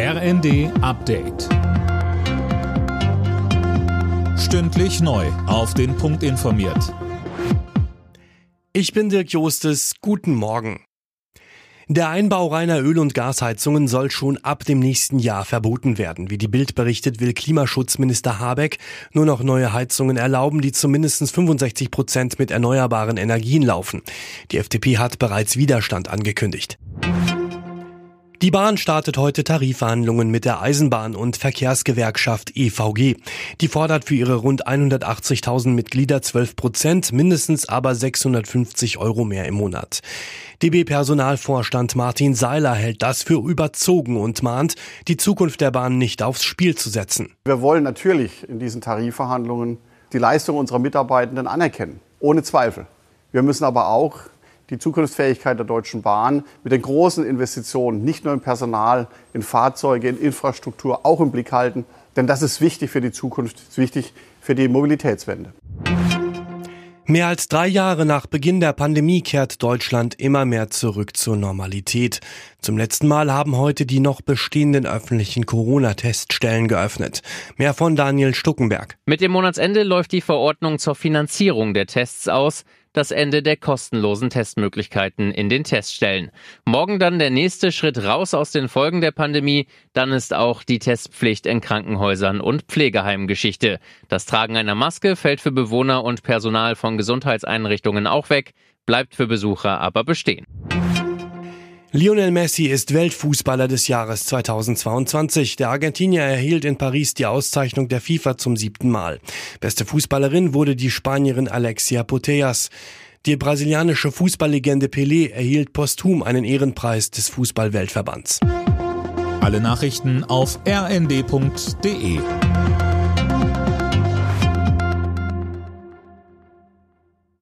RND Update. Stündlich neu. Auf den Punkt informiert. Ich bin Dirk Jostes. Guten Morgen. Der Einbau reiner Öl- und Gasheizungen soll schon ab dem nächsten Jahr verboten werden. Wie die Bild berichtet, will Klimaschutzminister Habeck nur noch neue Heizungen erlauben, die zu mindestens 65 Prozent mit erneuerbaren Energien laufen. Die FDP hat bereits Widerstand angekündigt. Die Bahn startet heute Tarifverhandlungen mit der Eisenbahn- und Verkehrsgewerkschaft EVG. Die fordert für ihre rund 180.000 Mitglieder 12 Prozent, mindestens aber 650 Euro mehr im Monat. DB-Personalvorstand Martin Seiler hält das für überzogen und mahnt, die Zukunft der Bahn nicht aufs Spiel zu setzen. Wir wollen natürlich in diesen Tarifverhandlungen die Leistung unserer Mitarbeitenden anerkennen, ohne Zweifel. Wir müssen aber auch die Zukunftsfähigkeit der Deutschen Bahn mit den großen Investitionen, nicht nur in Personal, in Fahrzeuge, in Infrastruktur, auch im Blick halten. Denn das ist wichtig für die Zukunft, ist wichtig für die Mobilitätswende. Mehr als drei Jahre nach Beginn der Pandemie kehrt Deutschland immer mehr zurück zur Normalität. Zum letzten Mal haben heute die noch bestehenden öffentlichen Corona-Teststellen geöffnet. Mehr von Daniel Stuckenberg. Mit dem Monatsende läuft die Verordnung zur Finanzierung der Tests aus das Ende der kostenlosen Testmöglichkeiten in den Teststellen. Morgen dann der nächste Schritt raus aus den Folgen der Pandemie. Dann ist auch die Testpflicht in Krankenhäusern und Pflegeheimen Geschichte. Das Tragen einer Maske fällt für Bewohner und Personal von Gesundheitseinrichtungen auch weg, bleibt für Besucher aber bestehen. Lionel Messi ist Weltfußballer des Jahres 2022. Der Argentinier erhielt in Paris die Auszeichnung der FIFA zum siebten Mal. Beste Fußballerin wurde die Spanierin Alexia Putellas. Die brasilianische Fußballlegende Pelé erhielt posthum einen Ehrenpreis des Fußballweltverbands. Alle Nachrichten auf rnd.de